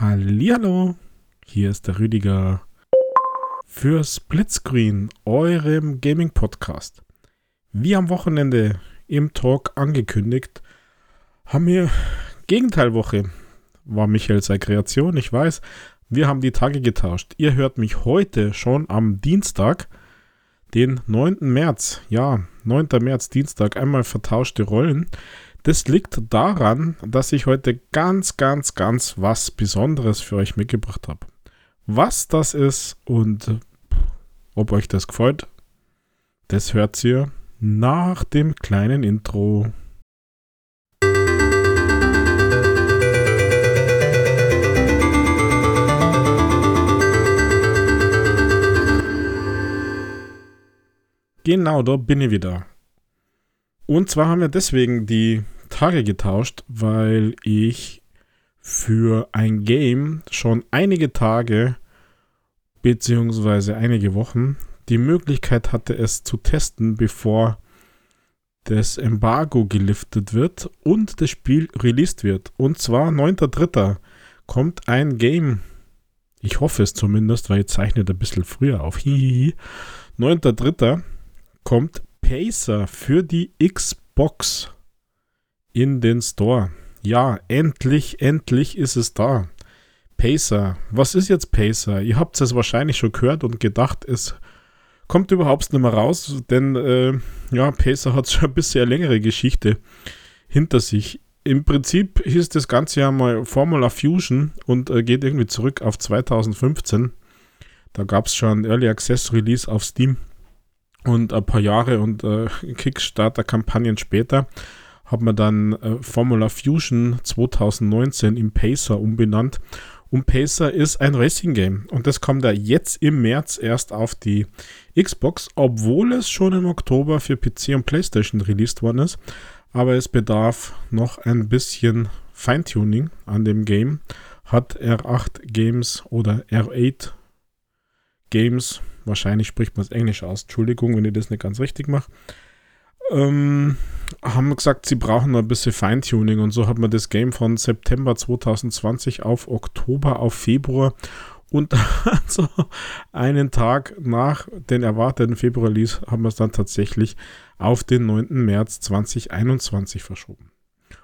Hallihallo, hier ist der Rüdiger für Splitscreen, eurem Gaming-Podcast. Wie am Wochenende im Talk angekündigt, haben wir Gegenteilwoche. War Michael sei Kreation, ich weiß. Wir haben die Tage getauscht. Ihr hört mich heute schon am Dienstag, den 9. März. Ja, 9. März, Dienstag, einmal vertauschte Rollen. Das liegt daran, dass ich heute ganz, ganz, ganz was Besonderes für euch mitgebracht habe. Was das ist und ob euch das gefällt, das hört ihr nach dem kleinen Intro. Genau, da bin ich wieder. Und zwar haben wir deswegen die Tage getauscht, weil ich für ein Game schon einige Tage beziehungsweise einige Wochen die Möglichkeit hatte, es zu testen, bevor das Embargo geliftet wird und das Spiel released wird. Und zwar 9.3. kommt ein Game. Ich hoffe es zumindest, weil ich zeichne ein bisschen früher auf. 9.3. kommt Pacer für die Xbox in den Store. Ja, endlich, endlich ist es da. Pacer. Was ist jetzt Pacer? Ihr habt es wahrscheinlich schon gehört und gedacht, es kommt überhaupt nicht mehr raus, denn äh, ja, Pacer hat schon ein bisschen längere Geschichte hinter sich. Im Prinzip hieß das Ganze ja mal Formula Fusion und äh, geht irgendwie zurück auf 2015. Da gab es schon Early Access Release auf Steam. Und ein paar Jahre und äh, Kickstarter-Kampagnen später hat man dann äh, Formula Fusion 2019 in Pacer umbenannt. Und Pacer ist ein Racing-Game. Und das kommt ja jetzt im März erst auf die Xbox, obwohl es schon im Oktober für PC und PlayStation released worden ist. Aber es bedarf noch ein bisschen Feintuning an dem Game. Hat R8 Games oder R8 Games wahrscheinlich spricht man es Englisch aus. Entschuldigung, wenn ich das nicht ganz richtig mache. Ähm, haben gesagt, sie brauchen ein bisschen Feintuning und so hat man das Game von September 2020 auf Oktober, auf Februar und also einen Tag nach den erwarteten Februar-Release haben wir es dann tatsächlich auf den 9. März 2021 verschoben.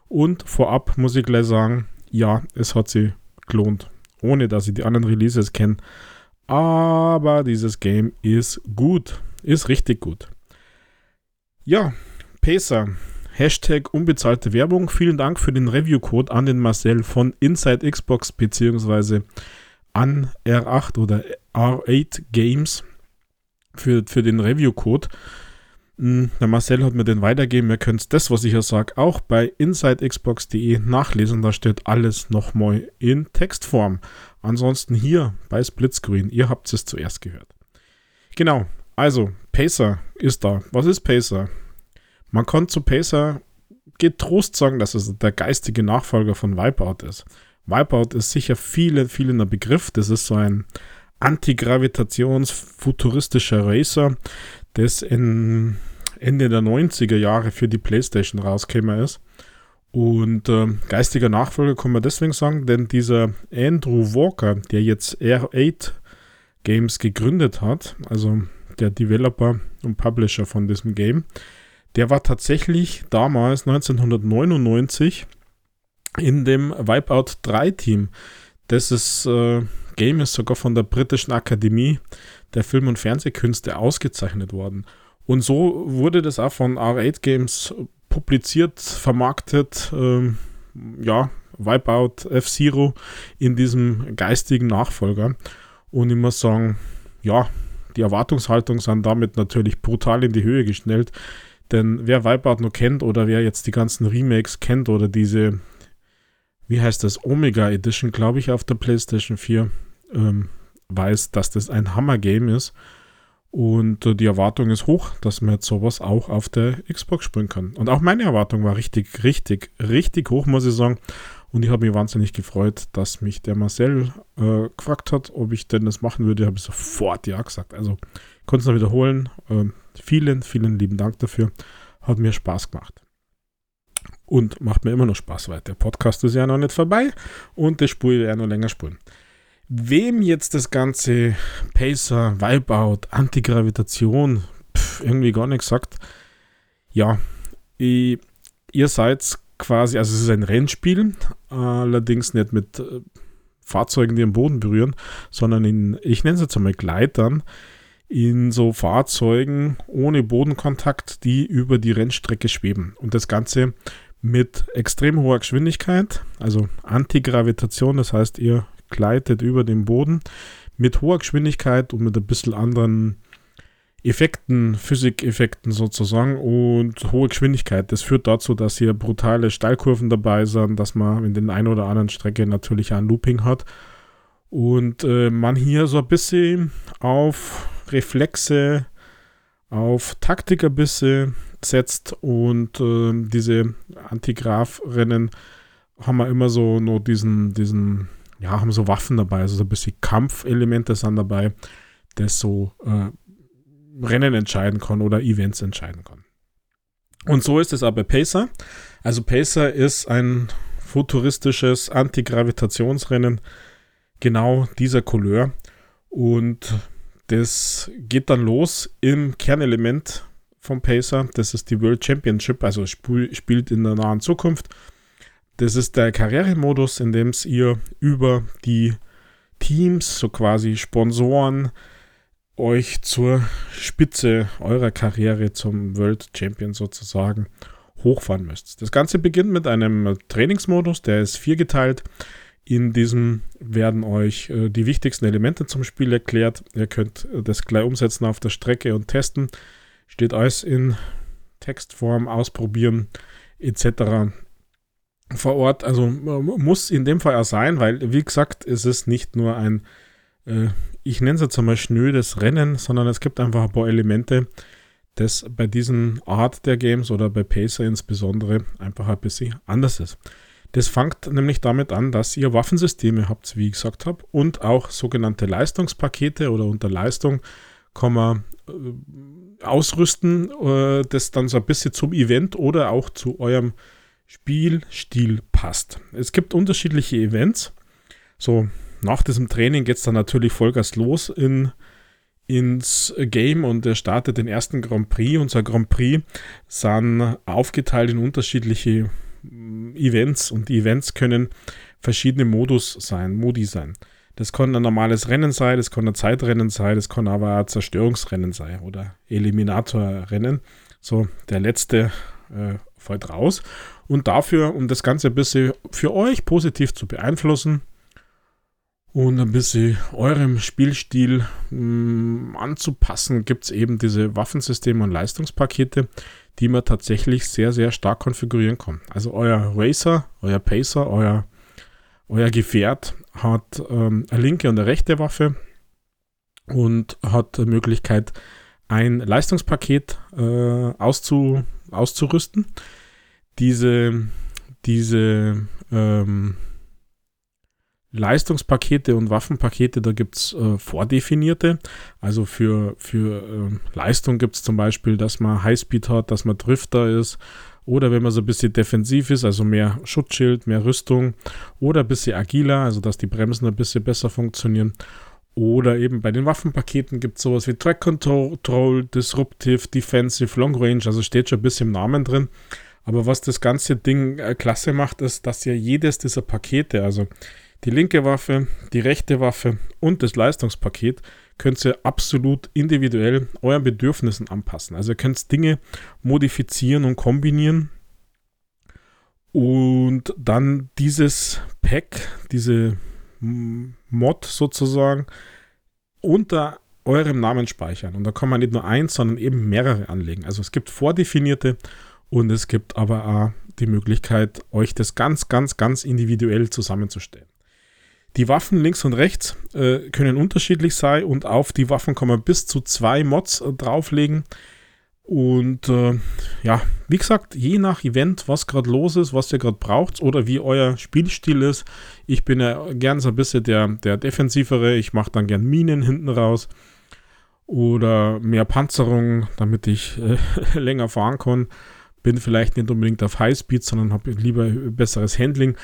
Und vorab muss ich gleich sagen, ja, es hat sie gelohnt. Ohne dass ich die anderen Releases kenne, aber dieses Game ist gut. Ist richtig gut. Ja, Pacer. Hashtag unbezahlte Werbung. Vielen Dank für den Review-Code an den Marcel von Inside Xbox bzw. an R8 oder R8 Games für, für den Review-Code. Hm, der Marcel hat mir den weitergegeben. Ihr könnt das, was ich hier sage, auch bei insidexbox.de nachlesen. Da steht alles nochmal in Textform. Ansonsten hier bei Splitscreen, ihr habt es zuerst gehört. Genau, also Pacer ist da. Was ist Pacer? Man kann zu Pacer getrost sagen, dass es der geistige Nachfolger von Wipeout ist. Wipeout ist sicher vielen, vielen ein Begriff. Das ist so ein antigravitations-futuristischer Racer, das in Ende der 90er Jahre für die PlayStation rausgekommen ist. Und äh, geistiger Nachfolger kann man deswegen sagen, denn dieser Andrew Walker, der jetzt R8 Games gegründet hat, also der Developer und Publisher von diesem Game, der war tatsächlich damals 1999 in dem Wipeout 3 Team. Das äh, Game ist sogar von der britischen Akademie der Film- und Fernsehkünste ausgezeichnet worden. Und so wurde das auch von R8 Games publiziert, vermarktet, ähm, ja, Wipeout F-Zero in diesem geistigen Nachfolger. Und ich muss sagen, ja, die Erwartungshaltung sind damit natürlich brutal in die Höhe geschnellt. Denn wer Wipeout noch kennt oder wer jetzt die ganzen Remakes kennt oder diese, wie heißt das, Omega Edition, glaube ich, auf der PlayStation 4, ähm, weiß, dass das ein Hammer-Game ist. Und äh, die Erwartung ist hoch, dass man jetzt sowas auch auf der Xbox spielen kann. Und auch meine Erwartung war richtig, richtig, richtig hoch, muss ich sagen. Und ich habe mich wahnsinnig gefreut, dass mich der Marcel äh, gefragt hat, ob ich denn das machen würde. Ich habe sofort ja gesagt. Also ich konnte es noch wiederholen. Äh, vielen, vielen lieben Dank dafür. Hat mir Spaß gemacht. Und macht mir immer noch Spaß, weil der Podcast ist ja noch nicht vorbei und das Spiel ja noch länger spielen. Wem jetzt das ganze Pacer, Wipeout, Antigravitation pff, irgendwie gar nichts sagt, ja, ich, ihr seid quasi, also es ist ein Rennspiel, allerdings nicht mit äh, Fahrzeugen, die am Boden berühren, sondern in, ich nenne es jetzt einmal Gleitern, in so Fahrzeugen ohne Bodenkontakt, die über die Rennstrecke schweben. Und das Ganze mit extrem hoher Geschwindigkeit, also Antigravitation, das heißt, ihr gleitet über den Boden mit hoher Geschwindigkeit und mit ein bisschen anderen Effekten, Physikeffekten sozusagen und hohe Geschwindigkeit. Das führt dazu, dass hier brutale Steilkurven dabei sind, dass man in den ein oder anderen Strecke natürlich ein Looping hat und äh, man hier so ein bisschen auf Reflexe, auf Taktikerbisse setzt und äh, diese Antigraph-Rennen haben wir immer so nur diesen, diesen, ja, haben so Waffen dabei, also so ein bisschen Kampfelemente sind dabei, das so äh, Rennen entscheiden kann oder Events entscheiden kann. Und so ist es auch bei Pacer. Also Pacer ist ein futuristisches Antigravitationsrennen genau dieser Couleur. Und das geht dann los im Kernelement vom Pacer. Das ist die World Championship, also sp spielt in der nahen Zukunft. Das ist der Karrieremodus, in dem ihr über die Teams, so quasi Sponsoren, euch zur Spitze eurer Karriere zum World Champion sozusagen hochfahren müsst. Das Ganze beginnt mit einem Trainingsmodus, der ist viergeteilt. In diesem werden euch äh, die wichtigsten Elemente zum Spiel erklärt. Ihr könnt äh, das gleich umsetzen auf der Strecke und testen. Steht alles in Textform, ausprobieren etc. vor Ort. Also muss in dem Fall auch sein, weil, wie gesagt, es ist nicht nur ein äh, ich nenne es jetzt einmal schnödes Rennen, sondern es gibt einfach ein paar Elemente, das bei diesen Art der Games oder bei Pacer insbesondere einfach ein bisschen anders ist. Das fängt nämlich damit an, dass ihr Waffensysteme habt, wie ich gesagt habe, und auch sogenannte Leistungspakete oder unter Leistung kann man äh, ausrüsten, äh, das dann so ein bisschen zum Event oder auch zu eurem Spielstil passt. Es gibt unterschiedliche Events. So, nach diesem Training geht es dann natürlich Vollgas los in, ins Game und er startet den ersten Grand Prix. Unser Grand Prix sind aufgeteilt in unterschiedliche mm, Events und die Events können verschiedene Modus sein, Modi sein. Das kann ein normales Rennen sein, das kann ein Zeitrennen sein, das kann aber ein Zerstörungsrennen sein oder Eliminatorrennen. So, der letzte äh, fällt raus. Und dafür, um das Ganze ein bisschen für euch positiv zu beeinflussen, und ein bisschen eurem Spielstil mh, mm, anzupassen, gibt es eben diese Waffensysteme und Leistungspakete, die man tatsächlich sehr, sehr stark konfigurieren kann. Also euer Racer, euer Pacer, euer, euer Gefährt hat ähm, eine linke und eine rechte Waffe und hat die Möglichkeit, ein Leistungspaket äh, auszu, auszurüsten. Diese, diese ähm, Leistungspakete und Waffenpakete, da gibt es äh, vordefinierte. Also für, für äh, Leistung gibt es zum Beispiel, dass man Highspeed hat, dass man Drifter ist. Oder wenn man so ein bisschen defensiv ist, also mehr Schutzschild, mehr Rüstung. Oder ein bisschen agiler, also dass die Bremsen ein bisschen besser funktionieren. Oder eben bei den Waffenpaketen gibt es sowas wie Track Control, Disruptive, Defensive, Long Range, also steht schon ein bisschen im Namen drin. Aber was das ganze Ding äh, klasse macht, ist, dass ja jedes dieser Pakete, also die linke Waffe, die rechte Waffe und das Leistungspaket könnt ihr absolut individuell euren Bedürfnissen anpassen. Also ihr könnt Dinge modifizieren und kombinieren und dann dieses Pack, diese Mod sozusagen unter eurem Namen speichern. Und da kann man nicht nur eins, sondern eben mehrere anlegen. Also es gibt vordefinierte und es gibt aber auch die Möglichkeit, euch das ganz, ganz, ganz individuell zusammenzustellen. Die Waffen links und rechts äh, können unterschiedlich sein und auf die Waffen kann man bis zu zwei Mods äh, drauflegen. Und äh, ja, wie gesagt, je nach Event, was gerade los ist, was ihr gerade braucht oder wie euer Spielstil ist. Ich bin ja gern so ein bisschen der, der defensivere. Ich mache dann gern Minen hinten raus oder mehr Panzerung, damit ich äh, länger fahren kann. bin vielleicht nicht unbedingt auf Highspeed, sondern habe lieber besseres Handling.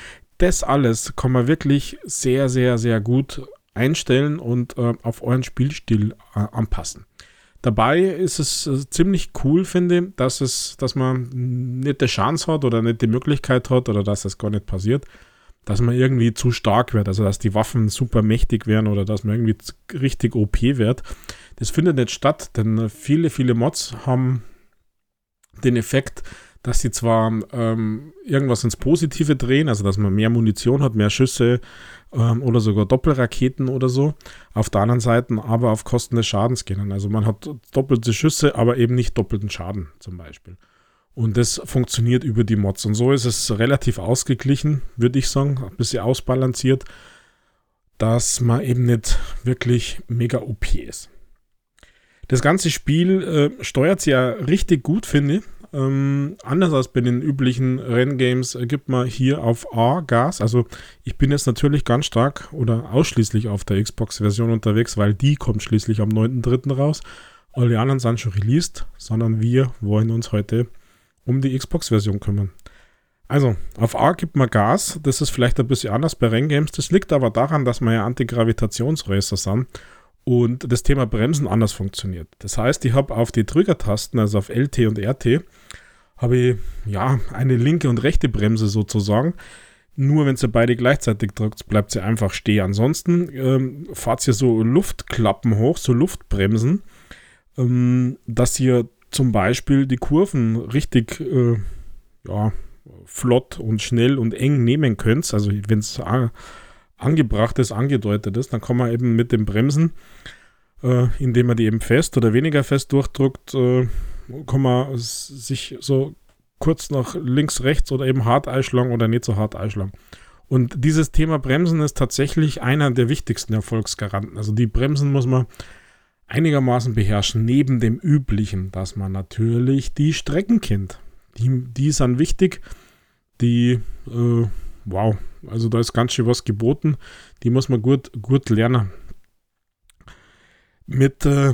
Das alles kann man wirklich sehr, sehr, sehr gut einstellen und äh, auf euren Spielstil äh, anpassen. Dabei ist es äh, ziemlich cool, finde ich, dass, es, dass man nicht die Chance hat oder nicht die Möglichkeit hat oder dass das gar nicht passiert, dass man irgendwie zu stark wird, also dass die Waffen super mächtig werden oder dass man irgendwie richtig OP wird. Das findet nicht statt, denn viele, viele Mods haben den Effekt, dass sie zwar ähm, irgendwas ins Positive drehen, also dass man mehr Munition hat, mehr Schüsse ähm, oder sogar Doppelraketen oder so, auf der anderen Seite aber auf Kosten des Schadens gehen. Also man hat doppelte Schüsse, aber eben nicht doppelten Schaden zum Beispiel. Und das funktioniert über die Mods. Und so ist es relativ ausgeglichen, würde ich sagen, ein bisschen ausbalanciert, dass man eben nicht wirklich mega OP ist. Das ganze Spiel äh, steuert sich ja richtig gut, finde ich. Ähm, anders als bei den üblichen Renngames äh, gibt man hier auf A Gas. Also ich bin jetzt natürlich ganz stark oder ausschließlich auf der Xbox-Version unterwegs, weil die kommt schließlich am 9.3. raus. Alle anderen sind schon released, sondern wir wollen uns heute um die Xbox-Version kümmern. Also, auf A gibt man Gas. Das ist vielleicht ein bisschen anders bei Renngames. Das liegt aber daran, dass wir ja Antigravitationsracer sind und das Thema Bremsen anders funktioniert. Das heißt, ich habe auf die Trigger-Tasten, also auf LT und RT, habe ich ja eine linke und rechte Bremse sozusagen. Nur wenn ihr beide gleichzeitig drückt, bleibt sie einfach stehen. Ansonsten ähm, fahrt ihr so Luftklappen hoch, so Luftbremsen, ähm, dass ihr zum Beispiel die Kurven richtig äh, ja, flott und schnell und eng nehmen könnt. Also wenn es angebracht ist, angedeutet ist, dann kann man eben mit dem Bremsen, äh, indem man die eben fest oder weniger fest durchdrückt, äh, kann man sich so kurz nach links, rechts oder eben hart einschlagen oder nicht so hart einschlagen. Und dieses Thema Bremsen ist tatsächlich einer der wichtigsten Erfolgsgaranten. Also die Bremsen muss man einigermaßen beherrschen, neben dem üblichen, dass man natürlich die Strecken kennt. Die, die sind wichtig. Die, äh, wow, also da ist ganz schön was geboten. Die muss man gut, gut lernen. Mit äh,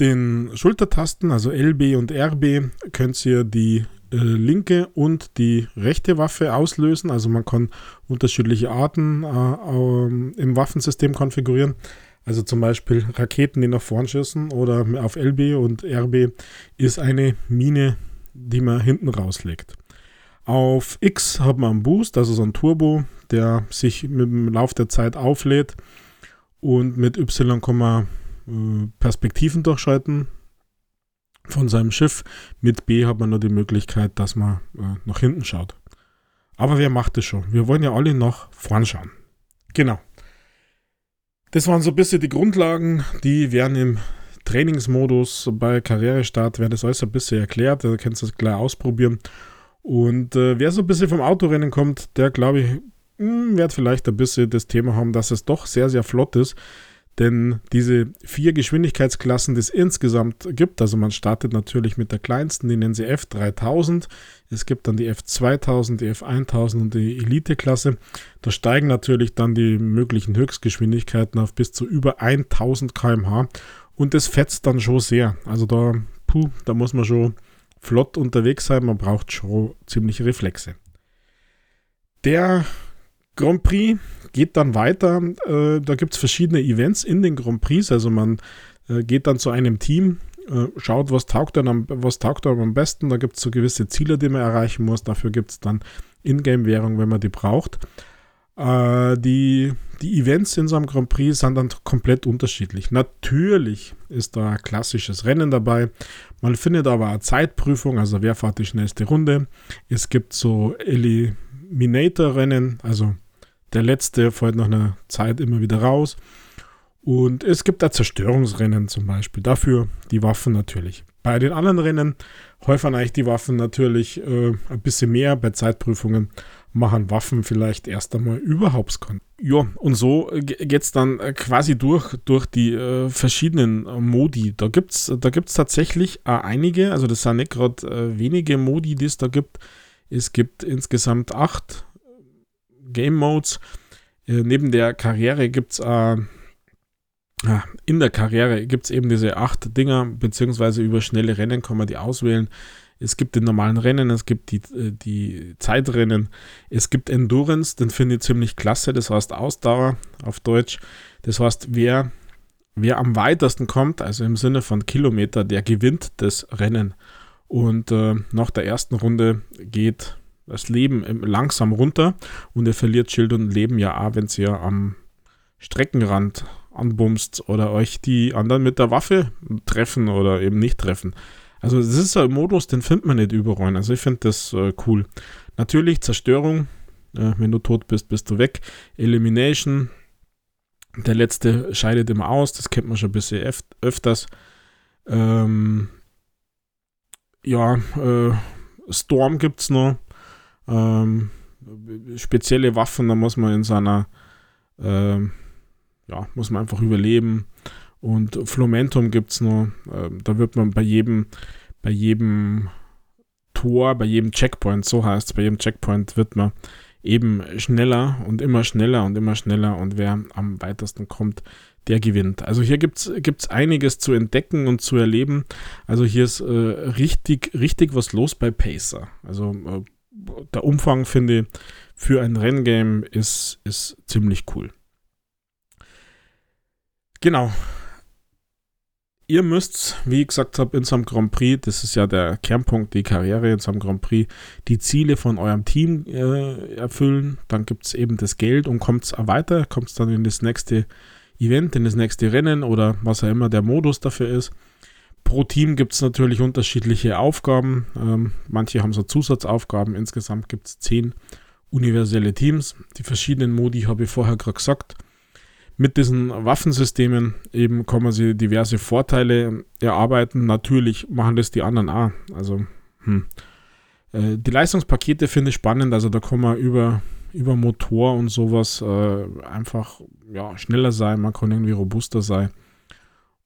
den Schultertasten, also LB und RB, könnt ihr die äh, linke und die rechte Waffe auslösen. Also man kann unterschiedliche Arten äh, im Waffensystem konfigurieren. Also zum Beispiel Raketen, die nach vorn schießen oder auf LB und RB ist eine Mine, die man hinten rauslegt. Auf X hat man einen Boost, also so ein Turbo, der sich mit dem Lauf der Zeit auflädt. Und mit Y kann man äh, Perspektiven durchschalten von seinem Schiff. Mit B hat man nur die Möglichkeit, dass man äh, nach hinten schaut. Aber wer macht das schon? Wir wollen ja alle nach vorn schauen. Genau. Das waren so ein bisschen die Grundlagen, die werden im Trainingsmodus bei Karrierestart, werden das alles ein bisschen erklärt. Da kannst du es gleich ausprobieren. Und äh, wer so ein bisschen vom Autorennen kommt, der glaube ich, hm, wird vielleicht ein bisschen das Thema haben, dass es doch sehr, sehr flott ist. Denn diese vier Geschwindigkeitsklassen, die es insgesamt gibt, also man startet natürlich mit der kleinsten, die nennen sie F3000. Es gibt dann die F2000, die F1000 und die Elite-Klasse. Da steigen natürlich dann die möglichen Höchstgeschwindigkeiten auf bis zu über 1000 km/h. Und das fetzt dann schon sehr. Also da, puh, da muss man schon flott unterwegs sein, man braucht schon ziemliche Reflexe. Der Grand Prix geht dann weiter. Äh, da gibt es verschiedene Events in den Grand Prix. Also man äh, geht dann zu einem Team, äh, schaut, was taugt, dann am, was taugt dann am besten. Da gibt es so gewisse Ziele, die man erreichen muss. Dafür gibt es dann Ingame-Währung, wenn man die braucht. Äh, die, die Events in so einem Grand Prix sind dann komplett unterschiedlich. Natürlich ist da klassisches Rennen dabei. Man findet aber eine Zeitprüfung, also wer fährt die schnellste Runde. Es gibt so Eliminator-Rennen, also der letzte fällt nach einer Zeit immer wieder raus. Und es gibt da Zerstörungsrennen zum Beispiel. Dafür die Waffen natürlich. Bei den anderen Rennen häufern eigentlich die Waffen natürlich äh, ein bisschen mehr. Bei Zeitprüfungen machen Waffen vielleicht erst einmal überhaupt keinen. Ja, und so geht es dann äh, quasi durch, durch die äh, verschiedenen äh, Modi. Da gibt es da gibt's tatsächlich äh, einige, also das sind nicht gerade äh, wenige Modi, die es da gibt. Es gibt insgesamt acht Game Modes. neben der Karriere gibt es in der Karriere gibt es eben diese acht Dinger, beziehungsweise über schnelle Rennen kann man die auswählen. Es gibt den normalen Rennen, es gibt die, äh, die Zeitrennen, es gibt Endurance, den finde ich ziemlich klasse, das heißt Ausdauer auf Deutsch. Das heißt, wer, wer am weitesten kommt, also im Sinne von Kilometer, der gewinnt das Rennen. Und äh, nach der ersten Runde geht das Leben langsam runter und er verliert Schild und Leben ja auch, wenn ihr am Streckenrand anbumst oder euch die anderen mit der Waffe treffen oder eben nicht treffen. Also das ist ein Modus, den findet man nicht überall. Also ich finde das äh, cool. Natürlich Zerstörung, äh, wenn du tot bist, bist du weg. Elimination, der letzte scheidet immer aus, das kennt man schon ein bisschen öf öfters. Ähm, ja, äh, Storm gibt es noch. Ähm, spezielle Waffen, da muss man in seiner, ähm, ja, muss man einfach überleben. Und Flomentum gibt es noch. Äh, da wird man bei jedem, bei jedem Tor, bei jedem Checkpoint, so heißt es, bei jedem Checkpoint wird man eben schneller und immer schneller und immer schneller und wer am weitesten kommt, der gewinnt. Also hier gibt es einiges zu entdecken und zu erleben. Also hier ist äh, richtig, richtig was los bei Pacer. Also äh, der Umfang, finde ich, für ein Renngame ist, ist ziemlich cool. Genau, ihr müsst, wie ich gesagt habe, in so einem Grand Prix, das ist ja der Kernpunkt, die Karriere in so einem Grand Prix, die Ziele von eurem Team äh, erfüllen. Dann gibt es eben das Geld und kommt es weiter, kommt es dann in das nächste Event, in das nächste Rennen oder was auch immer der Modus dafür ist. Pro Team gibt es natürlich unterschiedliche Aufgaben. Ähm, manche haben so Zusatzaufgaben. Insgesamt gibt es zehn universelle Teams. Die verschiedenen Modi habe ich vorher gerade gesagt mit diesen Waffensystemen eben kann man sich diverse Vorteile erarbeiten. Natürlich machen das die anderen auch. Also, hm. Äh, die Leistungspakete finde ich spannend. Also, da kann man über, über Motor und sowas äh, einfach ja, schneller sein. Man kann irgendwie robuster sein.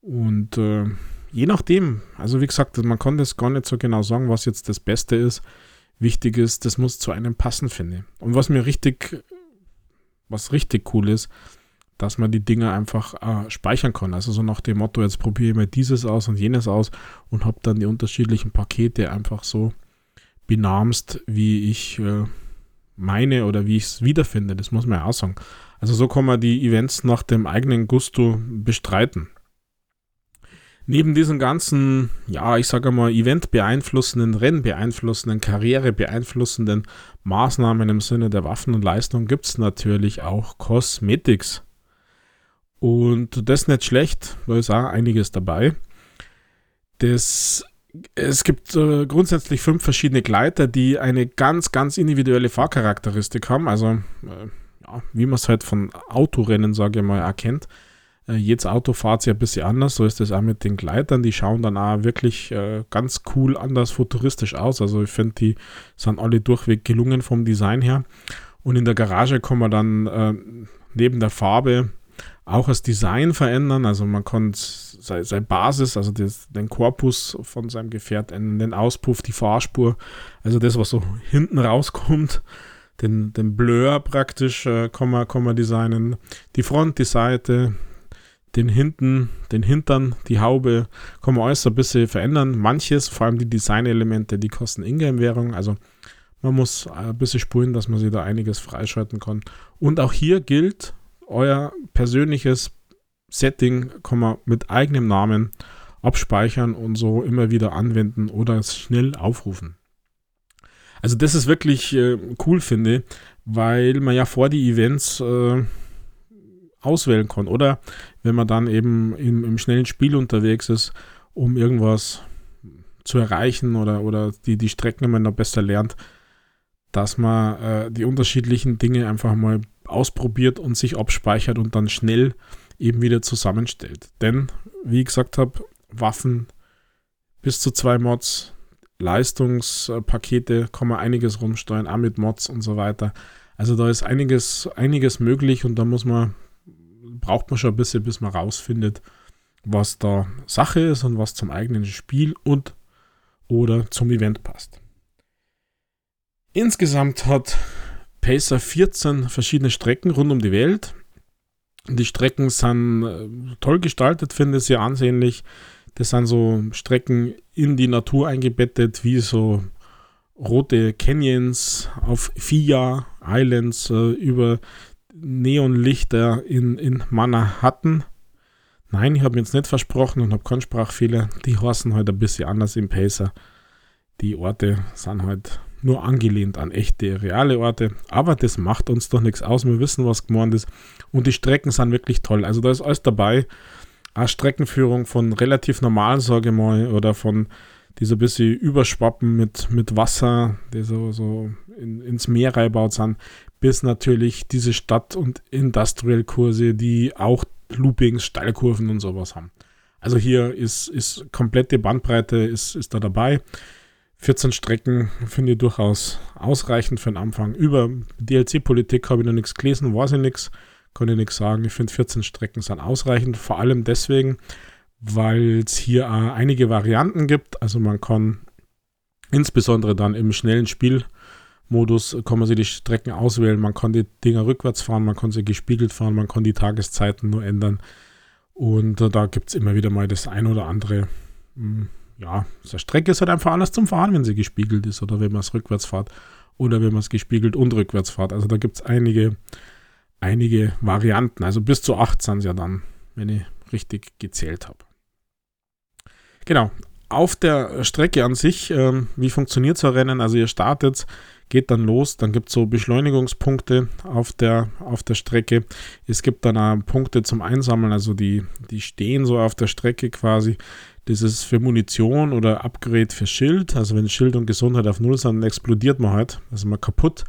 Und äh, je nachdem, also wie gesagt, man kann das gar nicht so genau sagen, was jetzt das Beste ist. Wichtig ist, das muss zu einem passen, finde ich. Und was mir richtig, was richtig cool ist, dass man die Dinge einfach äh, speichern kann. Also so nach dem Motto, jetzt probiere ich mal dieses aus und jenes aus und habe dann die unterschiedlichen Pakete einfach so benamst, wie ich äh, meine oder wie ich es wiederfinde. Das muss man ja auch sagen. Also so kann man die Events nach dem eigenen Gusto bestreiten. Neben diesen ganzen, ja, ich sage mal, Event beeinflussenden, Rennen beeinflussenden, Karriere beeinflussenden Maßnahmen im Sinne der Waffen und Leistung gibt es natürlich auch Cosmetics. Und das ist nicht schlecht, da ist auch einiges dabei. Das, es gibt äh, grundsätzlich fünf verschiedene Gleiter, die eine ganz, ganz individuelle Fahrcharakteristik haben. Also, äh, ja, wie man es halt von Autorennen, sage ich mal, erkennt. Äh, jedes Auto fährt sich ein bisschen anders. So ist das auch mit den Gleitern. Die schauen dann auch wirklich äh, ganz cool, anders futuristisch aus. Also, ich finde, die sind alle durchweg gelungen vom Design her. Und in der Garage kann man dann äh, neben der Farbe auch das Design verändern. Also man kann seine, seine Basis, also das, den Korpus von seinem Gefährt ändern, den Auspuff, die Fahrspur, also das, was so hinten rauskommt, den, den Blur praktisch äh, kann, man, kann man designen. Die Front, die Seite, den hinten, den Hintern, die Haube, kann man alles ein bisschen verändern. Manches, vor allem die Designelemente, die kosten Ingame-Währung, also man muss ein bisschen spulen, dass man sich da einiges freischalten kann. Und auch hier gilt, euer persönliches Setting kann man mit eigenem Namen abspeichern und so immer wieder anwenden oder schnell aufrufen. Also das ist wirklich äh, cool, finde, weil man ja vor die Events äh, auswählen kann. Oder wenn man dann eben im, im, schnellen Spiel unterwegs ist, um irgendwas zu erreichen oder, oder die, die Strecken immer noch besser lernt, dass man äh, die unterschiedlichen Dinge einfach mal ausprobiert und sich abspeichert und dann schnell eben wieder zusammenstellt. Denn, wie ich gesagt habe, Waffen bis zu zwei Mods, Leistungspakete kann man einiges rumsteuern, auch mit Mods und so weiter. Also da ist einiges, einiges möglich und da muss man, braucht man schon ein bisschen, bis man rausfindet, was da Sache ist und was zum eigenen Spiel und oder zum Event passt. Insgesamt hat Pacer 14 verschiedene Strecken rund um die Welt. Die Strecken sind äh, toll gestaltet, finde ich sehr ansehnlich. Das sind so Strecken in die Natur eingebettet, wie so rote Canyons auf Fia Islands äh, über Neonlichter in, in Manhattan. Nein, ich habe mir jetzt nicht versprochen und habe keinen Sprachfehler. Die heißen halt ein bisschen anders im Pacer. Die Orte sind halt nur angelehnt an echte, reale Orte. Aber das macht uns doch nichts aus. Wir wissen, was gemeint ist. Und die Strecken sind wirklich toll. Also da ist alles dabei. Eine Streckenführung von relativ normal, sage ich mal, oder von die so ein bisschen überschwappen mit, mit Wasser, die so, so in, ins Meer reinbaut sind, bis natürlich diese Stadt- und Industrial-Kurse, die auch Loopings, Steilkurven und sowas haben. Also hier ist, ist komplette Bandbreite ist, ist da dabei. 14 Strecken finde ich durchaus ausreichend für den Anfang. Über DLC-Politik habe ich noch nichts gelesen, weiß ich nichts, kann ich nichts sagen. Ich finde 14 Strecken sind ausreichend, vor allem deswegen, weil es hier äh, einige Varianten gibt. Also man kann insbesondere dann im schnellen Spielmodus kann man sich die Strecken auswählen. Man kann die Dinger rückwärts fahren, man kann sie gespiegelt fahren, man kann die Tageszeiten nur ändern. Und da gibt es immer wieder mal das ein oder andere. Ja, so Strecke ist halt einfach alles zum Fahren, wenn sie gespiegelt ist oder wenn man es rückwärts fährt oder wenn man es gespiegelt und rückwärts fährt. Also da gibt es einige, einige Varianten. Also bis zu 8 sind es ja dann, wenn ich richtig gezählt habe. Genau. Auf der Strecke an sich, ähm, wie funktioniert so ein Rennen? Also ihr startet, geht dann los, dann gibt es so Beschleunigungspunkte auf der, auf der Strecke. Es gibt dann auch Punkte zum Einsammeln, also die, die stehen so auf der Strecke quasi. Das ist für Munition oder Upgrade für Schild. Also wenn Schild und Gesundheit auf Null sind, dann explodiert man halt, also man kaputt.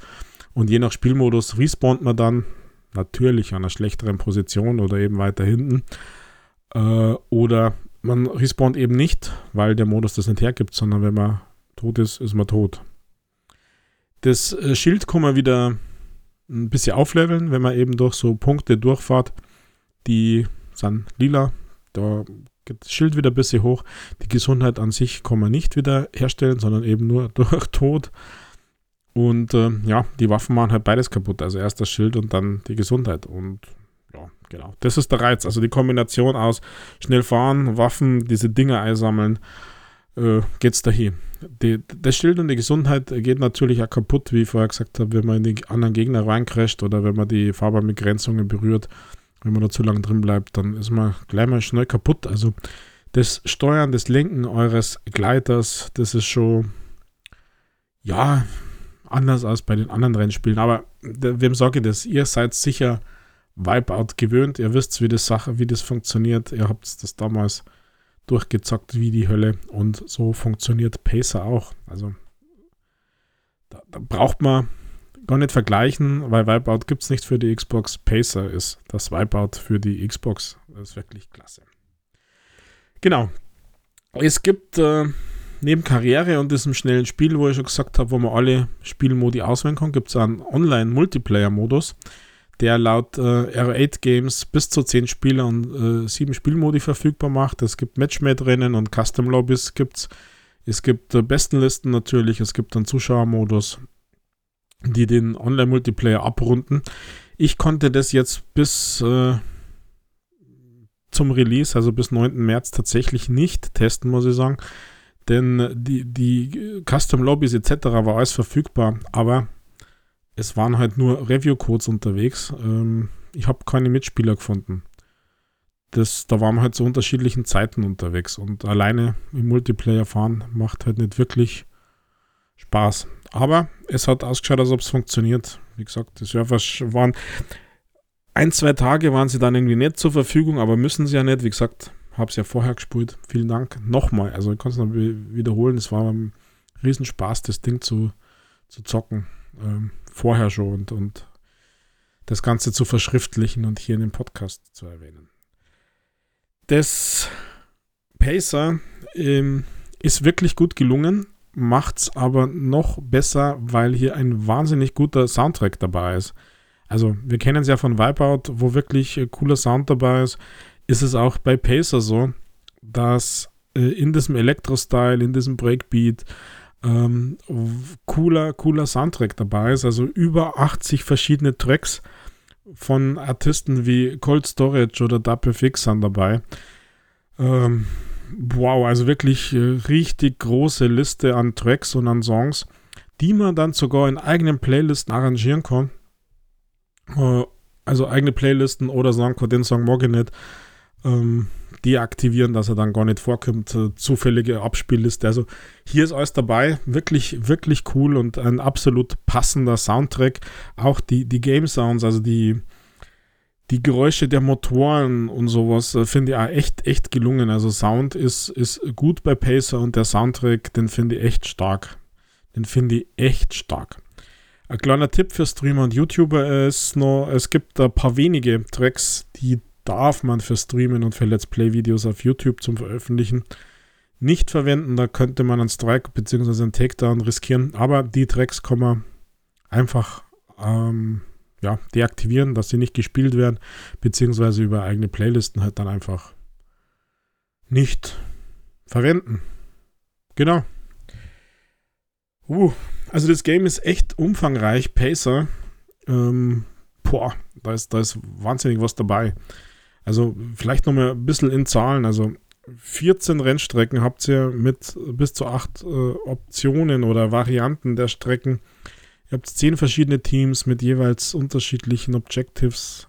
Und je nach Spielmodus respawnt man dann natürlich an einer schlechteren Position oder eben weiter hinten. Äh, oder man respawnt eben nicht, weil der Modus das nicht hergibt, sondern wenn man tot ist, ist man tot. Das äh, Schild kann man wieder ein bisschen aufleveln, wenn man eben durch so Punkte durchfahrt, die sind lila. Da das Schild wieder ein bisschen hoch. Die Gesundheit an sich kann man nicht wieder herstellen, sondern eben nur durch Tod. Und äh, ja, die Waffen machen halt beides kaputt. Also erst das Schild und dann die Gesundheit. Und ja, genau. Das ist der Reiz. Also die Kombination aus schnell fahren, Waffen, diese Dinge einsammeln, äh, geht's dahin. Die, das Schild und die Gesundheit geht natürlich auch kaputt, wie ich vorher gesagt habe, wenn man in die anderen Gegner reincrasht oder wenn man die Fahrbahnbegrenzungen berührt. Wenn man da zu lange drin bleibt, dann ist man gleich mal schnell kaputt. Also das Steuern, das Lenken eures Gleiters, das ist schon, ja, anders als bei den anderen Rennspielen. Aber wem sage ich das? Ihr seid sicher Wipeout gewöhnt. Ihr wisst, wie das Sache, wie das funktioniert. Ihr habt das damals durchgezockt wie die Hölle. Und so funktioniert Pacer auch. Also da, da braucht man gar nicht vergleichen, weil Wipeout gibt es nicht für die Xbox. Pacer ist das Wipeout für die Xbox. Das ist wirklich klasse. Genau. Es gibt äh, neben Karriere und diesem schnellen Spiel, wo ich schon gesagt habe, wo man alle Spielmodi auswählen kann, gibt es einen Online-Multiplayer-Modus der laut äh, R8 Games bis zu 10 Spieler und äh, 7 Spielmodi verfügbar macht. Es gibt Matchmade-Rennen und Custom Lobbys gibt's. Es gibt äh, Bestenlisten natürlich, es gibt einen Zuschauermodus, die den Online-Multiplayer abrunden. Ich konnte das jetzt bis äh, zum Release, also bis 9. März, tatsächlich nicht testen, muss ich sagen. Denn die, die Custom Lobbys etc. war alles verfügbar, aber es waren halt nur Review-Codes unterwegs. Ähm, ich habe keine Mitspieler gefunden. Das, da waren wir halt zu unterschiedlichen Zeiten unterwegs und alleine im Multiplayer fahren macht halt nicht wirklich Spaß. Aber es hat ausgeschaut, als ob es funktioniert. Wie gesagt, die Server waren ein, zwei Tage waren sie dann irgendwie nicht zur Verfügung, aber müssen sie ja nicht. Wie gesagt, habe es ja vorher gespielt. Vielen Dank nochmal. Also ich kann es noch wiederholen. Es war ein Riesenspaß, das Ding zu, zu zocken. Ähm, vorher schon und, und das Ganze zu verschriftlichen und hier in dem Podcast zu erwähnen. Das Pacer ähm, ist wirklich gut gelungen, macht es aber noch besser, weil hier ein wahnsinnig guter Soundtrack dabei ist. Also, wir kennen es ja von Wipeout, wo wirklich äh, cooler Sound dabei ist. Ist es auch bei Pacer so, dass äh, in diesem Elektro-Style, in diesem Breakbeat, ähm, cooler, cooler Soundtrack dabei ist. Also über 80 verschiedene Tracks von Artisten wie Cold Storage oder WFX sind dabei. Ähm, wow, also wirklich äh, richtig große Liste an Tracks und an Songs, die man dann sogar in eigenen Playlisten arrangieren kann. Äh, also eigene Playlisten oder sagen kann, den Song mag ich nicht. Ähm, deaktivieren, dass er dann gar nicht vorkommt. Äh, zufällige Abspielliste. Also hier ist alles dabei. Wirklich, wirklich cool und ein absolut passender Soundtrack. Auch die, die Game Sounds, also die, die Geräusche der Motoren und sowas, äh, finde ich auch echt, echt gelungen. Also Sound ist, ist gut bei Pacer und der Soundtrack, den finde ich echt stark. Den finde ich echt stark. Ein kleiner Tipp für Streamer und YouTuber ist noch, es gibt ein paar wenige Tracks, die darf man für Streamen und für Let's Play-Videos auf YouTube zum Veröffentlichen nicht verwenden. Da könnte man einen Strike bzw. einen Takedown riskieren. Aber die Tracks kann man einfach ähm, ja, deaktivieren, dass sie nicht gespielt werden, beziehungsweise über eigene Playlisten halt dann einfach nicht verwenden. Genau. Uh, also das Game ist echt umfangreich. Pacer. Ähm, boah, da ist, da ist wahnsinnig was dabei. Also vielleicht noch mal ein bisschen in Zahlen. Also 14 Rennstrecken habt ihr mit bis zu acht äh, Optionen oder Varianten der Strecken. Ihr habt zehn verschiedene Teams mit jeweils unterschiedlichen Objectives.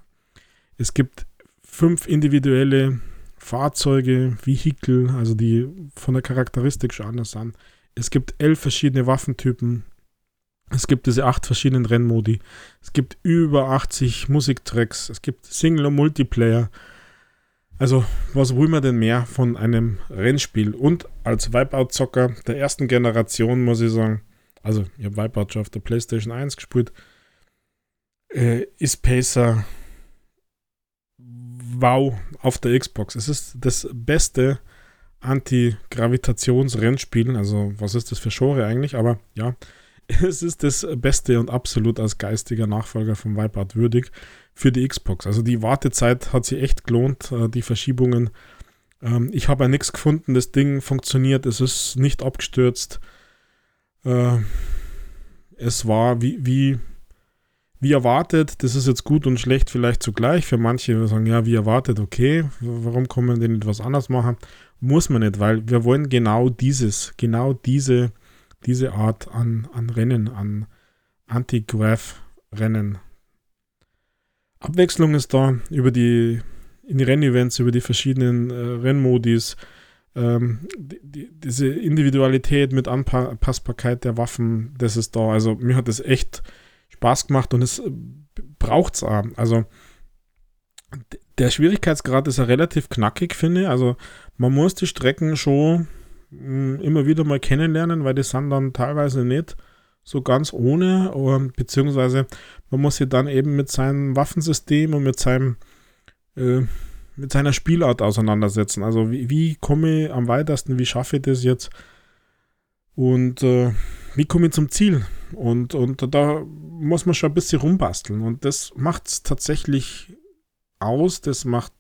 Es gibt fünf individuelle Fahrzeuge, Vehikel, also die von der Charakteristik schon anders sind. Es gibt elf verschiedene Waffentypen. Es gibt diese acht verschiedenen Rennmodi. Es gibt über 80 Musiktracks. Es gibt Single und Multiplayer. Also, was wollen wir denn mehr von einem Rennspiel? Und als Wipeout-Zocker der ersten Generation muss ich sagen, also ich habe Wipeout schon auf der PlayStation 1 gespielt, äh, ist Pacer wow auf der Xbox. Es ist das beste Anti-Gravitationsrennspiel. Also, was ist das für Genre eigentlich? Aber ja, es ist das Beste und absolut als geistiger Nachfolger von Wipeout würdig für die Xbox. Also die Wartezeit hat sich echt gelohnt, äh, die Verschiebungen. Ähm, ich habe ja nichts gefunden, das Ding funktioniert, es ist nicht abgestürzt. Äh, es war wie, wie, wie erwartet, das ist jetzt gut und schlecht vielleicht zugleich. Für manche sagen, ja, wie erwartet, okay, warum kann man denn etwas anders machen? Muss man nicht, weil wir wollen genau dieses, genau diese diese Art an, an Rennen, an Anti-Grav-Rennen. Abwechslung ist da über die, in die Rennevents, über die verschiedenen äh, Rennmodis, ähm, die, die, diese Individualität mit Anpassbarkeit der Waffen, das ist da. Also mir hat das echt Spaß gemacht und es äh, braucht es auch. Also der Schwierigkeitsgrad ist ja relativ knackig, finde ich. Also man muss die Strecken schon immer wieder mal kennenlernen, weil die sind dann teilweise nicht so ganz ohne, beziehungsweise man muss sich dann eben mit seinem Waffensystem und mit seinem äh, mit seiner Spielart auseinandersetzen. Also wie, wie komme ich am weitesten, wie schaffe ich das jetzt und äh, wie komme ich zum Ziel? Und, und da muss man schon ein bisschen rumbasteln und das macht es tatsächlich aus, das macht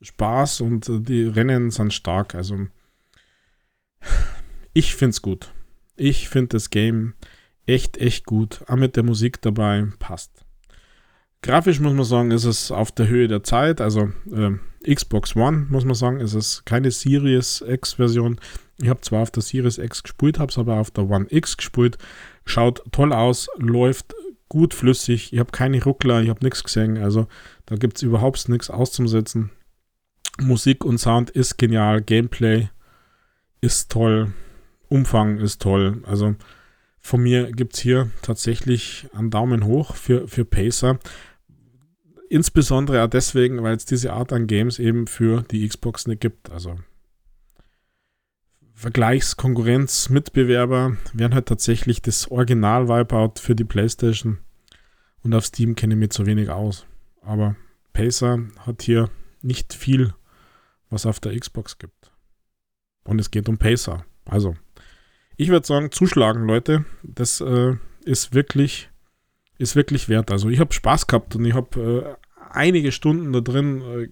Spaß und äh, die Rennen sind stark. Also ich finde es gut. Ich finde das Game echt, echt gut. Auch mit der Musik dabei passt. Grafisch muss man sagen, ist es auf der Höhe der Zeit. Also äh, Xbox One muss man sagen, ist es keine Series X-Version. Ich habe zwar auf der Series X gespielt, habe es aber auf der One X gespielt. Schaut toll aus, läuft gut flüssig. Ich habe keine Ruckler, ich habe nichts gesehen. Also da gibt es überhaupt nichts auszusetzen. Musik und Sound ist genial, Gameplay ist toll, Umfang ist toll. Also von mir gibt es hier tatsächlich einen Daumen hoch für, für Pacer. Insbesondere auch deswegen, weil es diese Art an Games eben für die Xbox nicht gibt. Also Vergleichs-, Konkurrenz-, Mitbewerber wären halt tatsächlich das Original Wipeout für die PlayStation. Und auf Steam kenne ich mich zu wenig aus. Aber Pacer hat hier nicht viel, was auf der Xbox gibt. Und es geht um Pacer. Also, ich würde sagen, zuschlagen, Leute. Das äh, ist wirklich, ist wirklich wert. Also, ich habe Spaß gehabt und ich habe äh, einige Stunden da drin äh,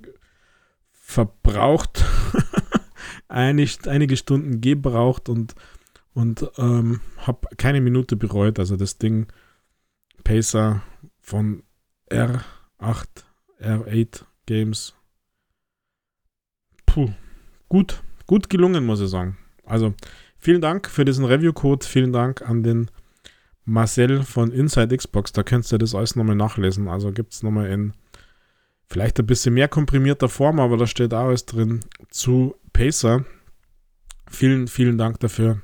verbraucht. Einig, einige Stunden gebraucht und, und ähm, habe keine Minute bereut. Also, das Ding Pacer von R8, R8 Games. Puh, gut, gut gelungen, muss ich sagen. Also vielen Dank für diesen Review-Code. Vielen Dank an den Marcel von Inside Xbox. Da könnt ihr das alles nochmal nachlesen. Also gibt es nochmal in vielleicht ein bisschen mehr komprimierter Form, aber da steht auch alles drin zu Pacer. Vielen, vielen Dank dafür.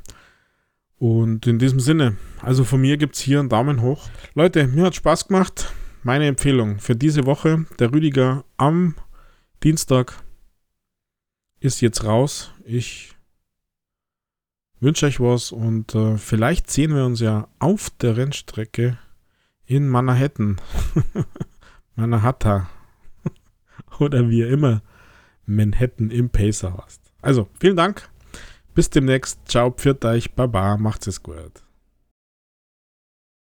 Und in diesem Sinne, also von mir gibt es hier einen Daumen hoch. Leute, mir hat Spaß gemacht. Meine Empfehlung für diese Woche, der Rüdiger am Dienstag ist jetzt raus. Ich wünsche euch was und äh, vielleicht sehen wir uns ja auf der Rennstrecke in Manhattan. Manhattan. Oder wie ihr immer Manhattan im Pacer hast. Also, vielen Dank. Bis demnächst. Ciao, pfiat euch. Baba. Macht's es gut.